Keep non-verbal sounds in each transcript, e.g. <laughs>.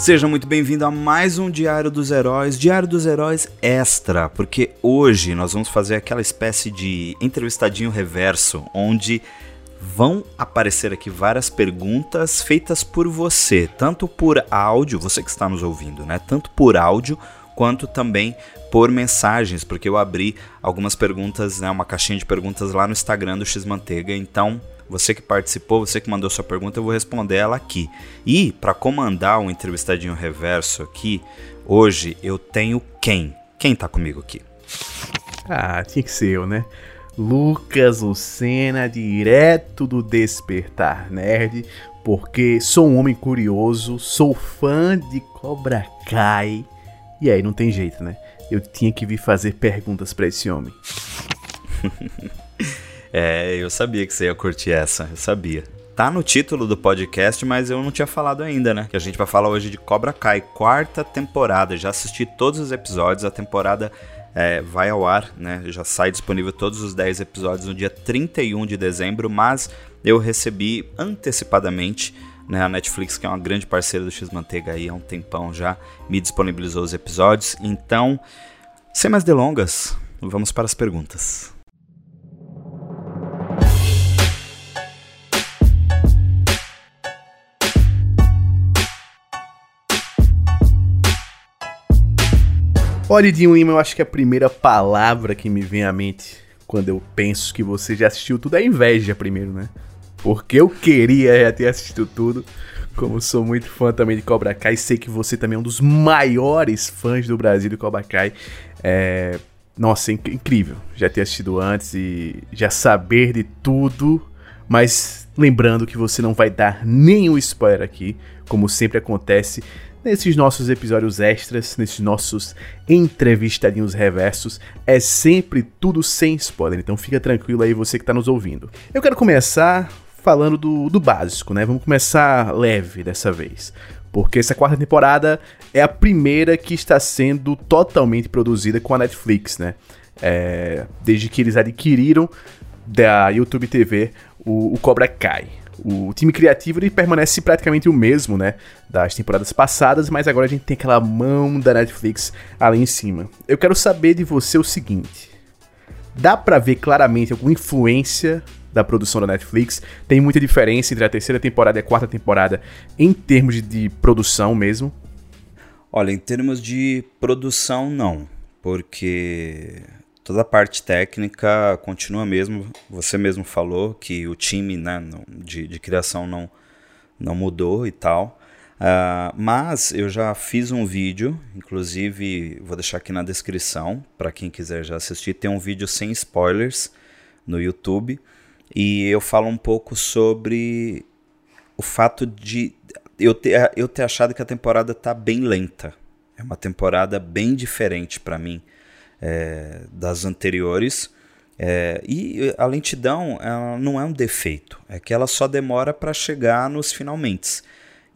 Seja muito bem-vindo a mais um Diário dos Heróis, Diário dos Heróis Extra, porque hoje nós vamos fazer aquela espécie de entrevistadinho reverso, onde vão aparecer aqui várias perguntas feitas por você, tanto por áudio, você que está nos ouvindo, né? Tanto por áudio quanto também por mensagens, porque eu abri algumas perguntas, né, uma caixinha de perguntas lá no Instagram do X Manteiga, então você que participou, você que mandou sua pergunta, eu vou responder ela aqui. E para comandar um entrevistadinho reverso aqui, hoje eu tenho quem? Quem tá comigo aqui? Ah, tinha que ser eu, né? Lucas Lucena, direto do Despertar Nerd, porque sou um homem curioso, sou fã de Cobra Kai. E aí não tem jeito, né? Eu tinha que vir fazer perguntas para esse homem. <laughs> É, eu sabia que você ia curtir essa, eu sabia. Tá no título do podcast, mas eu não tinha falado ainda, né? Que a gente vai falar hoje de Cobra Kai, quarta temporada. Já assisti todos os episódios, a temporada é, vai ao ar, né? Já sai disponível todos os 10 episódios no dia 31 de dezembro, mas eu recebi antecipadamente. Né, a Netflix, que é uma grande parceira do X-Manteiga aí há um tempão já, me disponibilizou os episódios. Então, sem mais delongas, vamos para as perguntas. Olhe de um eu acho que a primeira palavra que me vem à mente quando eu penso que você já assistiu tudo é inveja primeiro, né? Porque eu queria já ter assistido tudo. Como sou muito fã também de Cobra Kai, sei que você também é um dos maiores fãs do Brasil de Cobra Kai. É... Nossa, inc incrível já ter assistido antes e já saber de tudo. Mas lembrando que você não vai dar nenhum spoiler aqui, como sempre acontece nesses nossos episódios extras, nesses nossos entrevistadinhos reversos, é sempre tudo sem spoiler, então fica tranquilo aí você que está nos ouvindo. Eu quero começar falando do, do básico, né? Vamos começar leve dessa vez. Porque essa quarta temporada é a primeira que está sendo totalmente produzida com a Netflix, né? É, desde que eles adquiriram da YouTube TV o, o Cobra Kai. O time criativo ele permanece praticamente o mesmo, né? Das temporadas passadas, mas agora a gente tem aquela mão da Netflix ali em cima. Eu quero saber de você o seguinte: dá para ver claramente alguma influência da produção da Netflix? Tem muita diferença entre a terceira temporada e a quarta temporada em termos de, de produção mesmo? Olha, em termos de produção, não. Porque toda a parte técnica continua mesmo. Você mesmo falou que o time né, de, de criação não, não mudou e tal. Uh, mas eu já fiz um vídeo, inclusive vou deixar aqui na descrição para quem quiser já assistir. Tem um vídeo sem spoilers no YouTube e eu falo um pouco sobre o fato de eu ter, eu ter achado que a temporada tá bem lenta. É uma temporada bem diferente para mim é, das anteriores. É, e a lentidão não é um defeito, é que ela só demora para chegar nos finalmente.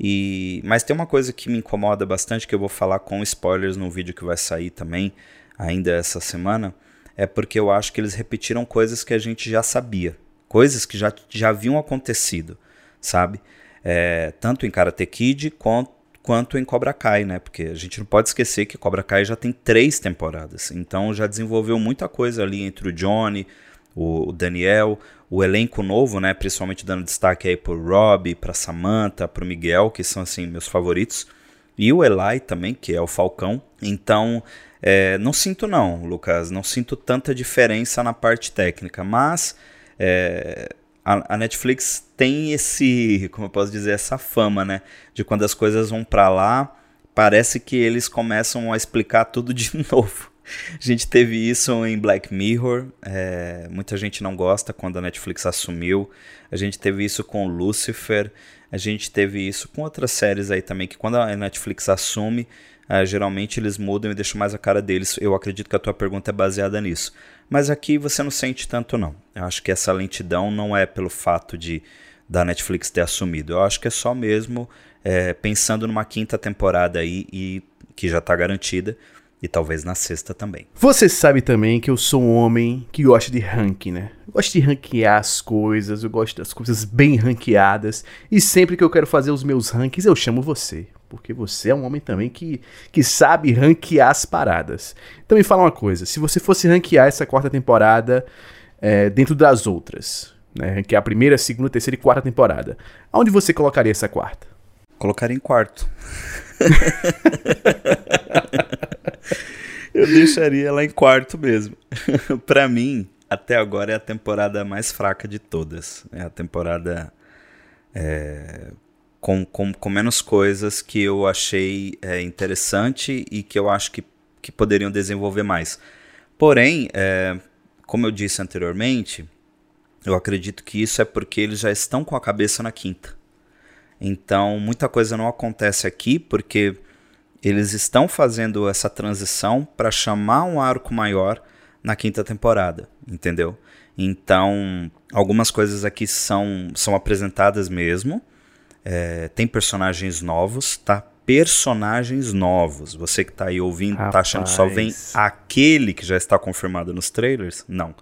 E, mas tem uma coisa que me incomoda bastante, que eu vou falar com spoilers no vídeo que vai sair também, ainda essa semana, é porque eu acho que eles repetiram coisas que a gente já sabia, coisas que já, já haviam acontecido, sabe? É, tanto em Karate Kid quanto, quanto em Cobra Kai, né? Porque a gente não pode esquecer que Cobra Kai já tem três temporadas. Então já desenvolveu muita coisa ali entre o Johnny, o Daniel, o elenco novo, né? Principalmente dando destaque aí pro Rob, pra Samantha, pro Miguel, que são assim meus favoritos. E o Eli também, que é o Falcão. Então, é, não sinto não, Lucas, não sinto tanta diferença na parte técnica, mas é, a, a, Netflix tem esse, como eu posso dizer, essa fama, né? De quando as coisas vão para lá, parece que eles começam a explicar tudo de <laughs> novo. A gente teve isso em Black Mirror, é, muita gente não gosta quando a Netflix assumiu. A gente teve isso com Lucifer, a gente teve isso com outras séries aí também, que quando a Netflix assume, é, geralmente eles mudam e deixam mais a cara deles. Eu acredito que a tua pergunta é baseada nisso. Mas aqui você não sente tanto não. Eu acho que essa lentidão não é pelo fato de da Netflix ter assumido. Eu acho que é só mesmo é, pensando numa quinta temporada aí e que já está garantida e talvez na sexta também. Você sabe também que eu sou um homem que gosta de ranking, né? Eu gosto de ranquear as coisas, eu gosto das coisas bem ranqueadas e sempre que eu quero fazer os meus rankings eu chamo você porque você é um homem também que, que sabe ranquear as paradas. Então me fala uma coisa, se você fosse ranquear essa quarta temporada é, dentro das outras, né, ranquear a primeira, segunda, terceira e quarta temporada, aonde você colocaria essa quarta? Colocaria em quarto. <laughs> Eu deixaria ela em quarto mesmo. <laughs> para mim, até agora é a temporada mais fraca de todas. É a temporada é, com, com, com, menos coisas que eu achei é, interessante e que eu acho que, que poderiam desenvolver mais. Porém, é, como eu disse anteriormente, eu acredito que isso é porque eles já estão com a cabeça na quinta. Então, muita coisa não acontece aqui porque eles estão fazendo essa transição para chamar um arco maior na quinta temporada, entendeu? Então, algumas coisas aqui são, são apresentadas mesmo. É, tem personagens novos, tá? Personagens novos. Você que tá aí ouvindo, Rapaz. tá achando que só vem aquele que já está confirmado nos trailers? Não.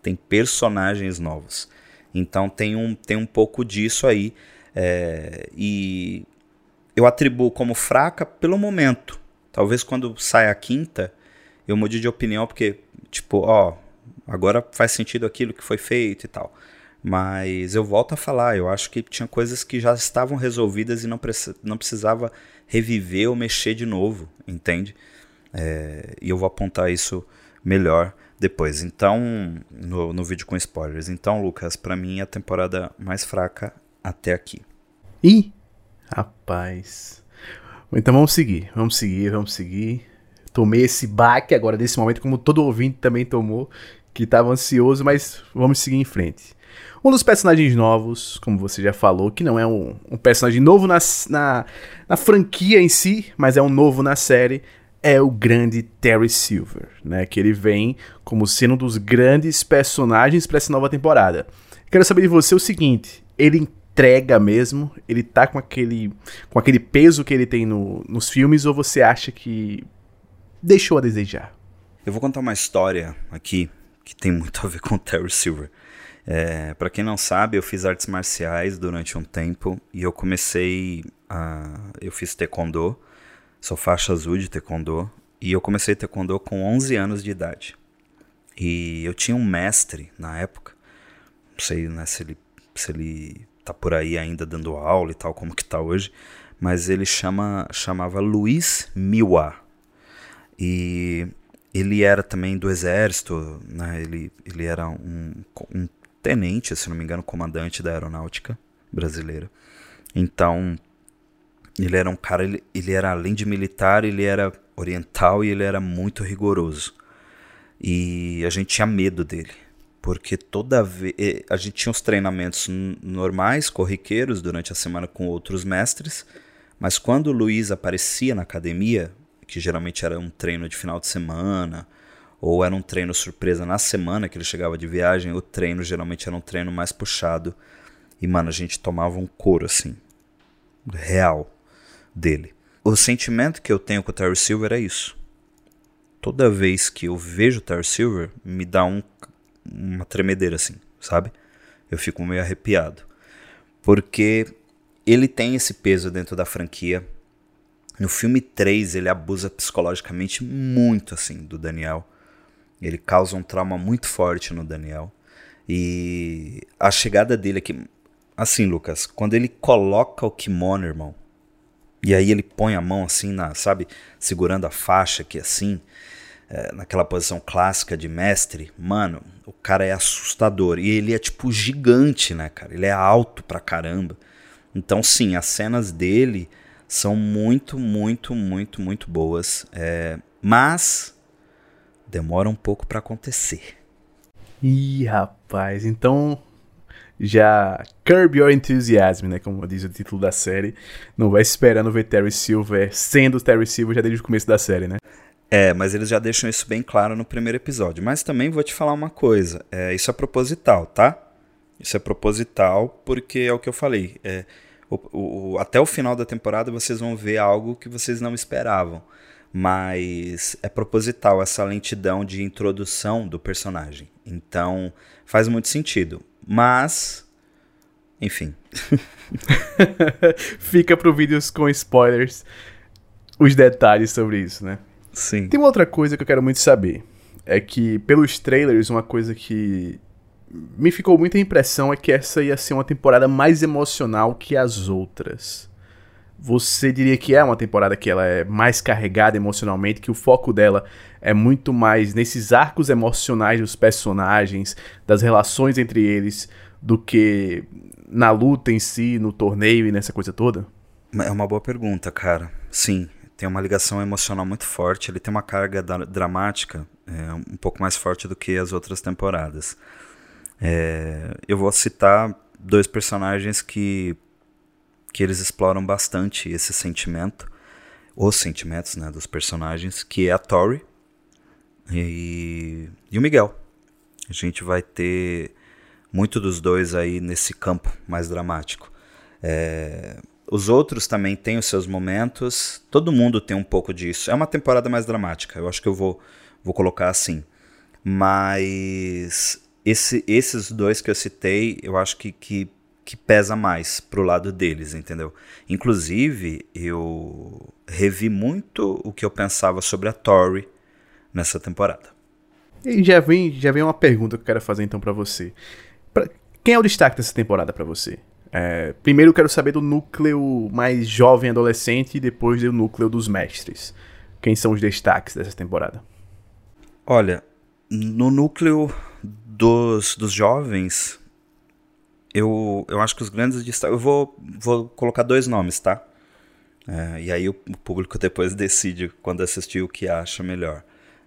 Tem personagens novos. Então tem um, tem um pouco disso aí. É, e eu atribuo como fraca pelo momento. Talvez quando sai a quinta, eu mude de opinião, porque tipo, ó, agora faz sentido aquilo que foi feito e tal. Mas eu volto a falar, eu acho que tinha coisas que já estavam resolvidas e não, não precisava reviver ou mexer de novo, entende? É, e eu vou apontar isso melhor depois. Então, no, no vídeo com spoilers. Então, Lucas, para mim é a temporada mais fraca até aqui. Ih, rapaz. Então vamos seguir, vamos seguir, vamos seguir tomei esse baque agora desse momento, como todo ouvinte também tomou, que estava ansioso, mas vamos seguir em frente. Um dos personagens novos, como você já falou, que não é um, um personagem novo na, na, na, franquia em si, mas é um novo na série, é o grande Terry Silver, né? Que ele vem como sendo um dos grandes personagens para essa nova temporada. Quero saber de você o seguinte: ele entrega mesmo? Ele tá com aquele, com aquele peso que ele tem no, nos filmes, ou você acha que deixou a desejar. Eu vou contar uma história aqui que tem muito a ver com o Terry Silver. É, para quem não sabe, eu fiz artes marciais durante um tempo e eu comecei a. Eu fiz taekwondo, sou faixa azul de taekwondo, e eu comecei taekwondo com 11 anos de idade. E eu tinha um mestre na época, não sei né, se, ele, se ele tá por aí ainda dando aula e tal, como que tá hoje, mas ele chama, chamava Luiz Miwa. E ele era também do exército, né? ele, ele era um, um tenente, se não me engano, comandante da aeronáutica brasileira. Então, ele era um cara, ele, ele era além de militar, ele era oriental e ele era muito rigoroso. E a gente tinha medo dele, porque toda vez a gente tinha os treinamentos normais, corriqueiros durante a semana com outros mestres, mas quando o Luiz aparecia na academia, que geralmente era um treino de final de semana, ou era um treino surpresa na semana que ele chegava de viagem, o treino geralmente era um treino mais puxado. E, mano, a gente tomava um couro, assim, real dele. O sentimento que eu tenho com o Terry Silver é isso. Toda vez que eu vejo o Terry Silver, me dá um, uma tremedeira, assim, sabe? Eu fico meio arrepiado. Porque ele tem esse peso dentro da franquia no filme 3, ele abusa psicologicamente muito assim do Daniel. Ele causa um trauma muito forte no Daniel. E a chegada dele aqui. Assim, Lucas, quando ele coloca o kimono, irmão, e aí ele põe a mão assim, na, sabe, segurando a faixa aqui assim, é, naquela posição clássica de mestre, mano, o cara é assustador. E ele é tipo gigante, né, cara? Ele é alto pra caramba. Então, sim, as cenas dele são muito, muito, muito, muito boas. É, mas demora um pouco para acontecer. Ih, rapaz, então já Curb Your Enthusiasm, né? Como diz o título da série. Não vai esperando ver Terry Silver sendo Terry Silver já desde o começo da série, né? É, mas eles já deixam isso bem claro no primeiro episódio. Mas também vou te falar uma coisa: é, isso é proposital, tá? Isso é proposital porque é o que eu falei. É, o, o, até o final da temporada vocês vão ver algo que vocês não esperavam. Mas é proposital essa lentidão de introdução do personagem. Então faz muito sentido. Mas Enfim. <laughs> Fica pro vídeos com spoilers os detalhes sobre isso, né? Sim. Tem uma outra coisa que eu quero muito saber. É que, pelos trailers, uma coisa que me ficou muita impressão é que essa ia ser uma temporada mais emocional que as outras. Você diria que é uma temporada que ela é mais carregada emocionalmente, que o foco dela é muito mais nesses arcos emocionais dos personagens, das relações entre eles, do que na luta em si, no torneio e nessa coisa toda? É uma boa pergunta, cara. Sim, tem uma ligação emocional muito forte. Ele tem uma carga dramática é, um pouco mais forte do que as outras temporadas. É, eu vou citar dois personagens que que eles exploram bastante esse sentimento, os sentimentos né, dos personagens, que é a Tori e, e o Miguel. A gente vai ter muito dos dois aí nesse campo mais dramático. É, os outros também têm os seus momentos, todo mundo tem um pouco disso. É uma temporada mais dramática, eu acho que eu vou, vou colocar assim. Mas esse, esses dois que eu citei, eu acho que, que que pesa mais pro lado deles, entendeu? Inclusive, eu revi muito o que eu pensava sobre a Tori nessa temporada. E já vem, já vem uma pergunta que eu quero fazer então para você. Pra, quem é o destaque dessa temporada para você? É, primeiro eu quero saber do núcleo mais jovem adolescente e depois do núcleo dos mestres. Quem são os destaques dessa temporada? Olha, no núcleo dos, dos jovens, eu, eu acho que os grandes destaques. Eu vou, vou colocar dois nomes, tá? É, e aí o, público <laughs> depois decide quando assistir o que acha melhor.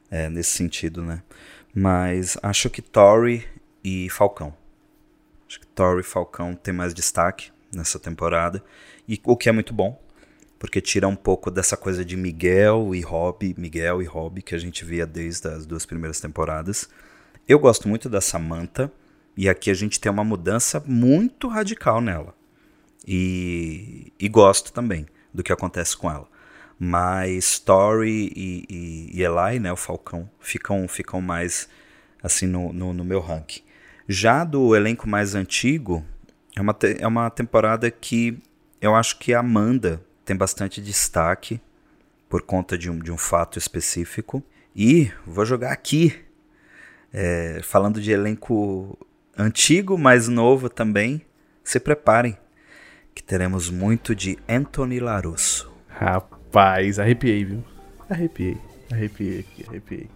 É, nesse sentido, né? Mas acho que Tori e Falcão. Acho que Tori e Falcão tem mais destaque nessa temporada. E o que é muito bom, porque tira um pouco dessa coisa de Miguel e Rob, Miguel e Rob, que a gente via desde as duas primeiras temporadas. Eu gosto muito da Samantha. E aqui a gente tem uma mudança muito radical nela. E, e gosto também do que acontece com ela. Mas Story e, e, e Eli, né, o Falcão, ficam, ficam mais assim no, no, no, meu ranking. Já do elenco mais antigo, é uma, é uma temporada que eu acho que a Amanda tem bastante destaque por conta de um, de um fato específico. E vou jogar aqui, é, falando de elenco antigo, mas novo também, se preparem, que teremos muito de Anthony Larusso. Rapaz, arrepiei, viu? Arrepiei, arrepiei aqui, arrepiei.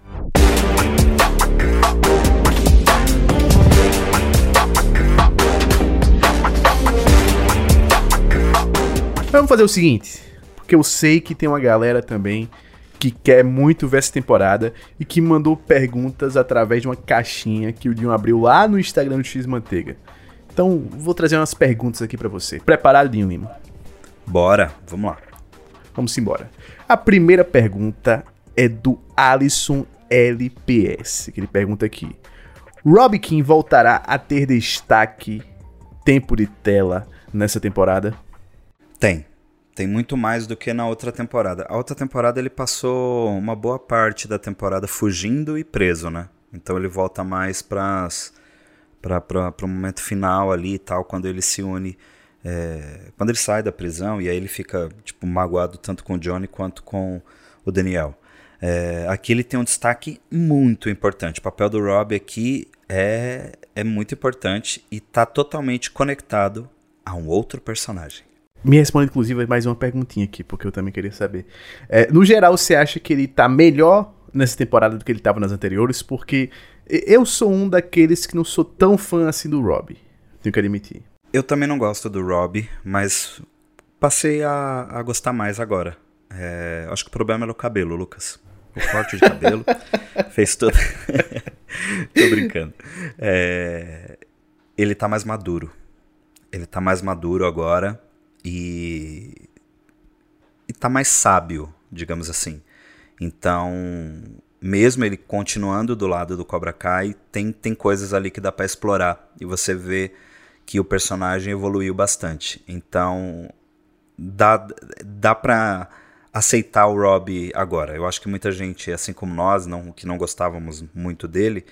Vamos fazer o seguinte, porque eu sei que tem uma galera também que quer muito ver essa temporada e que mandou perguntas através de uma caixinha que o Dinho abriu lá no Instagram do X Manteiga. Então, vou trazer umas perguntas aqui para você. Preparado, Dinho Lima? Bora, vamos lá. Vamos embora. A primeira pergunta é do Alisson LPS, que ele pergunta aqui: Rob King voltará a ter destaque, tempo de tela nessa temporada? Tem. Tem muito mais do que na outra temporada. A outra temporada ele passou uma boa parte da temporada fugindo e preso, né? Então ele volta mais para o momento final ali e tal, quando ele se une. É, quando ele sai da prisão e aí ele fica tipo magoado tanto com o Johnny quanto com o Daniel. É, aqui ele tem um destaque muito importante. O papel do Rob aqui é, é muito importante e está totalmente conectado a um outro personagem. Me responde, inclusive, mais uma perguntinha aqui, porque eu também queria saber. É, no geral, você acha que ele tá melhor nessa temporada do que ele tava nas anteriores? Porque eu sou um daqueles que não sou tão fã assim do Rob. Tenho que admitir. Eu também não gosto do Rob, mas passei a, a gostar mais agora. É, acho que o problema era o cabelo, Lucas. O corte de cabelo <laughs> fez tudo. <laughs> Tô brincando. É, ele tá mais maduro. Ele tá mais maduro agora e está mais sábio, digamos assim. Então, mesmo ele continuando do lado do Cobra Kai, tem, tem coisas ali que dá para explorar e você vê que o personagem evoluiu bastante. Então, dá, dá para aceitar o Rob agora. Eu acho que muita gente, assim como nós, não, que não gostávamos muito dele,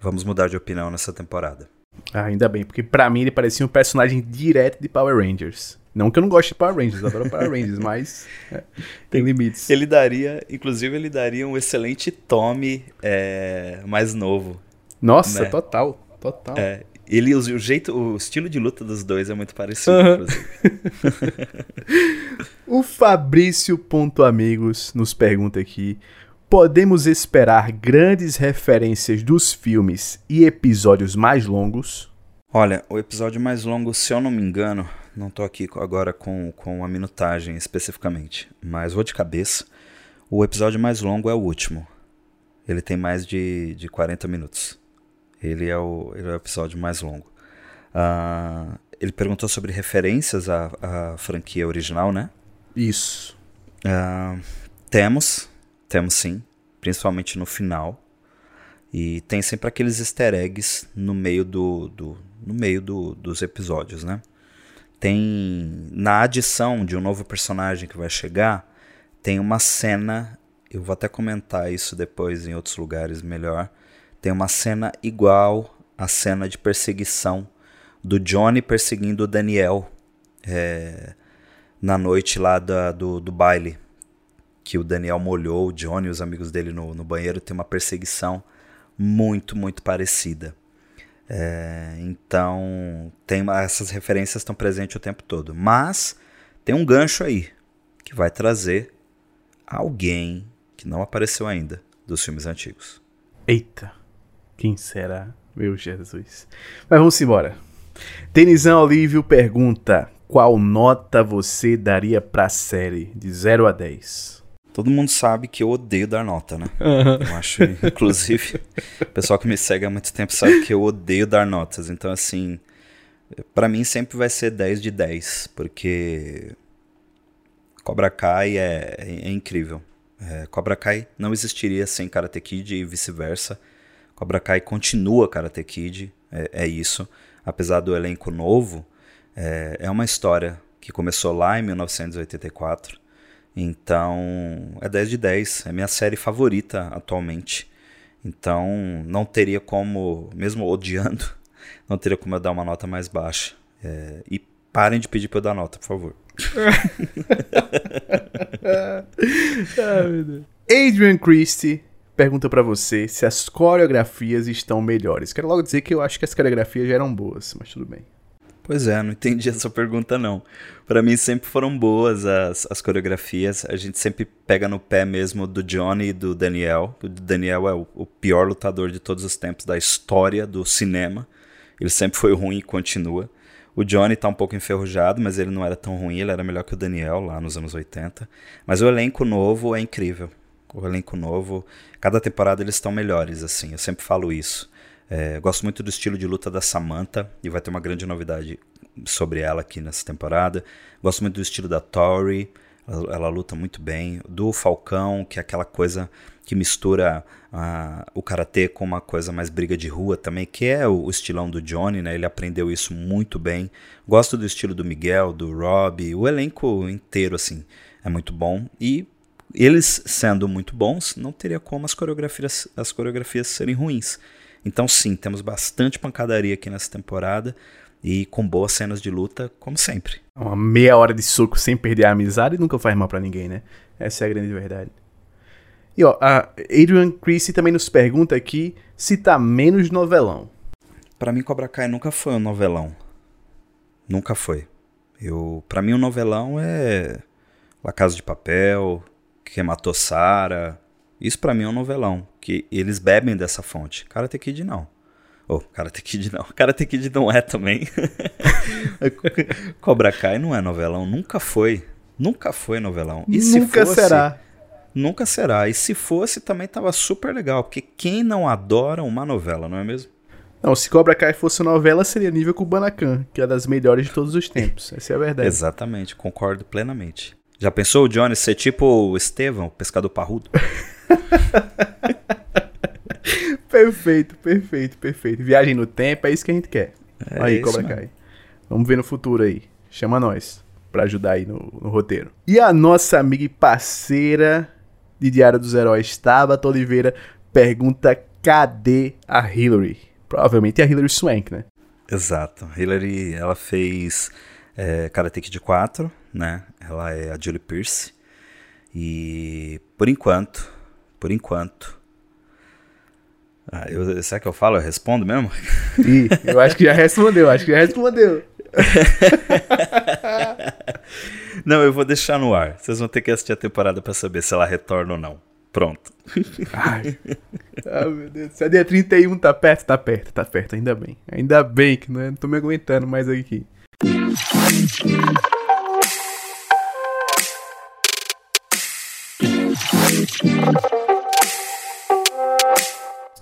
vamos mudar de opinião nessa temporada. Ah, ainda bem, porque pra mim ele parecia um personagem direto de Power Rangers. Não que eu não goste de Power Rangers, adoro Power Rangers, mas é, tem limites. Ele daria, inclusive, ele daria um excelente Tommy é, mais novo. Nossa, né? total, total. É, ele, o, o, jeito, o estilo de luta dos dois é muito parecido, uhum. inclusive. <laughs> o Fabrício Ponto Amigos nos pergunta aqui: podemos esperar grandes referências dos filmes e episódios mais longos? Olha, o episódio mais longo, se eu não me engano, não estou aqui agora com, com a minutagem especificamente, mas vou de cabeça. O episódio mais longo é o último. Ele tem mais de, de 40 minutos. Ele é, o, ele é o episódio mais longo. Uh, ele perguntou sobre referências à, à, franquia original, né? Isso. Uh, temos, temos sim, principalmente no final. E tem sempre aqueles easter eggs no meio, do, do no meio do, dos episódios, né? tem na adição de um novo personagem que vai chegar, tem uma cena, eu vou até comentar isso depois em outros lugares melhor. Tem uma cena igual à cena de perseguição do Johnny perseguindo o Daniel é, na noite lá da, do, do baile. Que o Daniel molhou o Johnny e os amigos dele no, no banheiro. Tem uma perseguição muito, muito parecida. É, então, tem essas referências estão presentes o tempo todo. Mas tem um gancho aí que vai trazer alguém que não apareceu ainda dos filmes antigos. Eita, quem será? Meu Jesus. Mas vamos embora. Denizão Olívio pergunta: qual nota você daria para a série de 0 a 10? Todo mundo sabe que eu odeio dar nota, né? Uhum. Eu acho, inclusive, o pessoal que me segue há muito tempo sabe que eu odeio dar notas. Então, assim, para mim sempre vai ser 10 de 10, porque Cobra Kai é, é, é incrível. É, Cobra Kai não existiria sem Karate Kid e vice-versa. Cobra Kai continua Karate Kid, é, é isso. Apesar do elenco novo, é, é uma história que começou lá em 1984 então, é 10 de 10. É minha série favorita atualmente. Então, não teria como, mesmo odiando, <laughs> não teria como eu dar uma nota mais baixa. É, e parem de pedir pra eu dar nota, por favor. <laughs> Adrian Christie pergunta para você se as coreografias estão melhores. Quero logo dizer que eu acho que as coreografias já eram boas, mas tudo bem. Pois é, não entendi <laughs> essa pergunta não. Para mim sempre foram boas as, as coreografias. A gente sempre pega no pé mesmo do Johnny e do Daniel. O Daniel é o, o pior lutador de todos os tempos da história do cinema. Ele sempre foi ruim e continua. O Johnny tá um pouco enferrujado, mas ele não era tão ruim, ele era melhor que o Daniel lá nos anos 80. Mas o elenco novo é incrível. O elenco novo, cada temporada eles estão melhores, assim, eu sempre falo isso. É, gosto muito do estilo de luta da Samantha e vai ter uma grande novidade sobre ela aqui nessa temporada. Gosto muito do estilo da Tori, ela, ela luta muito bem. Do Falcão, que é aquela coisa que mistura uh, o karatê com uma coisa mais briga de rua também, que é o, o, estilão do Johnny, né? Ele aprendeu isso muito bem. Gosto do estilo do Miguel, do Rob, o elenco inteiro assim é muito bom e eles sendo muito bons, não teria como as coreografias as coreografias serem ruins. Então, sim, temos bastante pancadaria aqui nessa temporada e com boas cenas de luta, como sempre. Uma meia hora de soco sem perder a amizade nunca faz mal para ninguém, né? Essa é a grande verdade. E ó, a Adrian Christie também nos pergunta aqui se tá menos novelão. Para mim, Cobra Kai nunca foi um novelão. Nunca foi. Eu, para mim, um novelão é La Casa de Papel, Quem Matou Sara, isso para mim é um novelão, que eles bebem dessa fonte. Karate Kid não. Oh, Karate Kid não. <laughs> Karate Kid não é também. <laughs> Cobra Kai não é novelão, nunca foi. Nunca foi novelão. E nunca fosse, será. Nunca será. E se fosse, também tava super legal. Porque quem não adora uma novela, não é mesmo? Não, se Cobra Kai fosse novela, seria nível Kubanacan, que é das melhores de todos os tempos. <laughs> Essa é a verdade. Exatamente, concordo plenamente. Já pensou o Johnny ser tipo o Estevão, o pescador parrudo? <laughs> perfeito, perfeito, perfeito. Viagem no tempo, é isso que a gente quer. É aí, Cobra Kai. Vamos ver no futuro aí. Chama nós para ajudar aí no, no, roteiro. E a nossa amiga e parceira de Diário dos Heróis, Tabata Oliveira, pergunta cadê a Hillary? Provavelmente é a Hillary Swank, né? Exato. Hillary, ela fez é, Karate Kid 4, né? Ela é a Julie Pierce. E por enquanto, por enquanto. Ah, eu, será que eu falo? Eu respondo mesmo? Ih, eu acho que já respondeu, acho que já respondeu. <laughs> não, eu vou deixar no ar. Vocês vão ter que assistir a temporada para saber se ela retorna ou não. Pronto. Ai. Ah, meu Deus. Se a dia 31 tá perto, tá perto, tá perto, ainda bem. Ainda bem que não, é, não tô me aguentando mais aqui.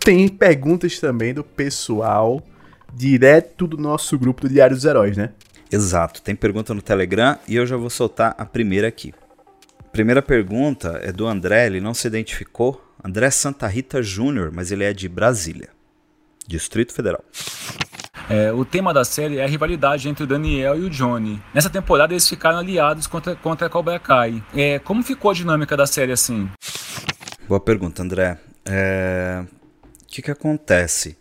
Tem perguntas também do pessoal direto do nosso grupo do Diário dos Heróis, né? Exato. Tem pergunta no Telegram e eu já vou soltar a primeira aqui. Primeira pergunta é do André, ele não se identificou. André Santa Rita Júnior, mas ele é de Brasília, Distrito Federal. É, o tema da série é a rivalidade entre o Daniel e o Johnny. Nessa temporada eles ficaram aliados contra, contra a Cobra Kai. É, como ficou a dinâmica da série assim? Boa pergunta, André. É... Que, que acontece?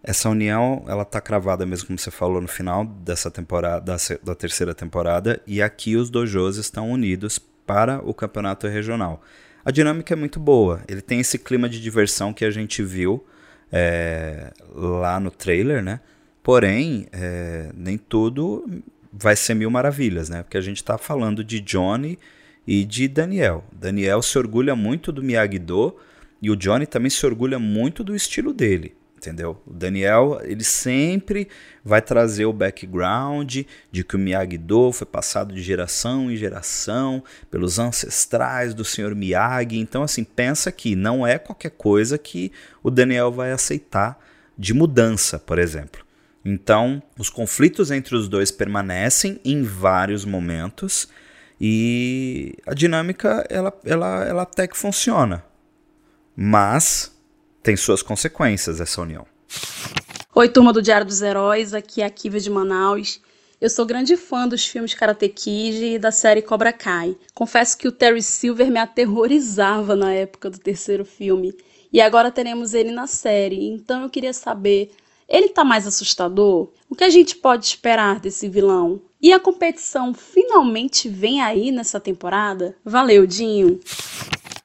Essa união, ela tá cravada mesmo, como você falou, no final dessa temporada, da, terceira temporada, e aqui os dojos estão unidos para o campeonato regional. A dinâmica é muito boa. Ele tem esse clima de diversão que a gente viu é, lá no trailer, né? Porém, é, nem tudo vai ser mil maravilhas, né? Porque a gente está falando de Johnny e de Daniel. Daniel se orgulha muito do Miyagi-Do e o Johnny também se orgulha muito do estilo dele entendeu? O Daniel, ele sempre vai trazer o background de que o Miyagi-Do foi passado de geração em geração pelos ancestrais do senhor Miyagi. Então, assim, pensa que não é qualquer coisa que o Daniel vai aceitar de mudança, por exemplo. Então, os conflitos entre os dois permanecem em vários momentos e a dinâmica ela, ela, ela até que funciona. Mas tem suas consequências essa união. Oi, turma do Diário dos Heróis, aqui é a Kiva de Manaus. Eu sou grande fã dos filmes Karate Kid e da série Cobra Kai. Confesso que o Terry Silver me aterrorizava na época do terceiro filme. E agora teremos ele na série, então eu queria saber: ele tá mais assustador? O que a gente pode esperar desse vilão? E a competição finalmente vem aí nessa temporada? Valeu, Dinho!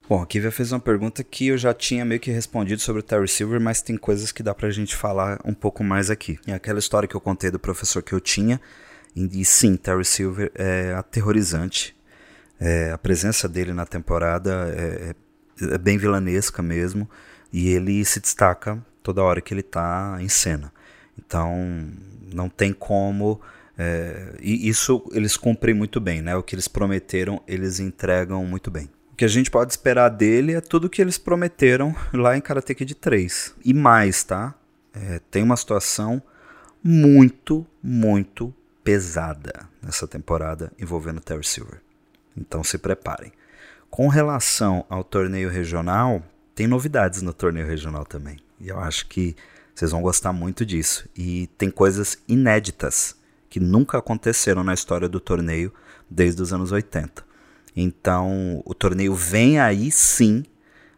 Bom, a Kivia fez uma pergunta que eu já tinha meio que respondido sobre o Terry Silver, mas tem coisas que dá pra gente falar um pouco mais aqui. É aquela história que eu contei do professor que eu tinha, e sim, Terry Silver é aterrorizante. É, a presença dele na temporada é, é, é bem vilanesca mesmo, e ele se destaca toda hora que ele tá em cena. Então, não tem como. É, e isso eles cumprem muito bem, né? O que eles prometeram, eles entregam muito bem. O que a gente pode esperar dele é tudo que eles prometeram lá em Karate Kid 3. E mais, tá? É, tem uma situação muito, muito pesada nessa temporada envolvendo Terry Silver. Então se preparem. Com relação ao torneio regional, tem novidades no torneio regional também. E eu acho que vocês vão gostar muito disso. E tem coisas inéditas que nunca aconteceram na história do torneio desde os anos 80. Então, o torneio vem aí sim,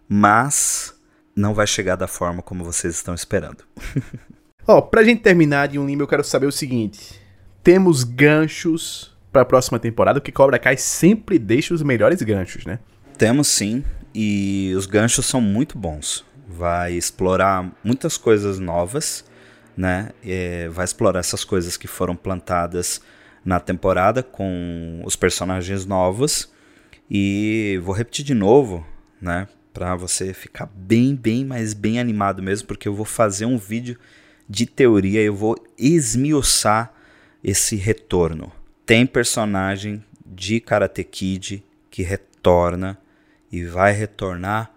mas não vai chegar da forma como vocês estão esperando. <laughs> Ó, oh, pra gente terminar de um limbo, eu quero saber o seguinte: temos ganchos para a próxima temporada, porque Cobra Kai sempre deixa os melhores ganchos, né? Temos sim, e os ganchos são muito bons. Vai explorar muitas coisas novas, né? É, vai explorar essas coisas que foram plantadas na temporada com os personagens novos e vou repetir de novo, né? Para você ficar bem, bem, mas bem animado mesmo, porque eu vou fazer um vídeo de teoria, eu vou esmiuçar esse retorno. Tem personagem de Karate Kid que retorna e vai retornar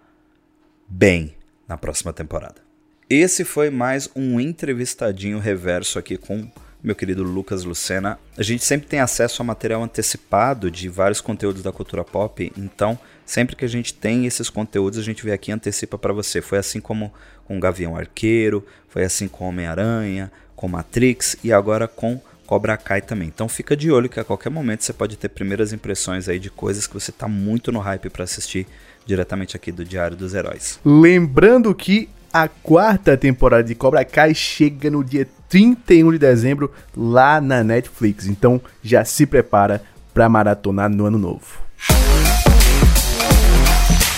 bem na próxima temporada. Esse foi mais um entrevistadinho reverso aqui com meu querido Lucas Lucena. A gente sempre tem acesso a material antecipado de vários conteúdos da cultura pop, então sempre que a gente tem esses conteúdos, a gente vem aqui e antecipa para você. Foi assim como com Gavião Arqueiro, foi assim com Homem-Aranha, com Matrix e agora com Cobra Kai também. Então fica de olho que a qualquer momento você pode ter primeiras impressões aí de coisas que você está muito no hype para assistir diretamente aqui do Diário dos Heróis. Lembrando que a quarta temporada de Cobra Kai chega no dia 31 de dezembro lá na Netflix. Então já se prepara para maratonar no ano novo.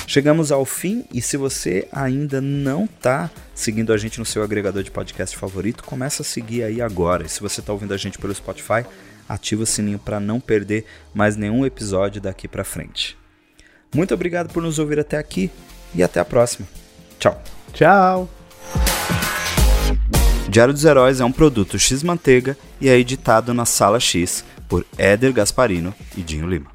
Chegamos ao fim e se você ainda não está seguindo a gente no seu agregador de podcast favorito, começa a seguir aí agora. E se você está ouvindo a gente pelo Spotify, ativa o sininho para não perder mais nenhum episódio daqui para frente. Muito obrigado por nos ouvir até aqui e até a próxima. Tchau. Tchau. Diário dos Heróis é um produto X Manteiga e é editado na Sala X por Éder Gasparino e Dinho Lima.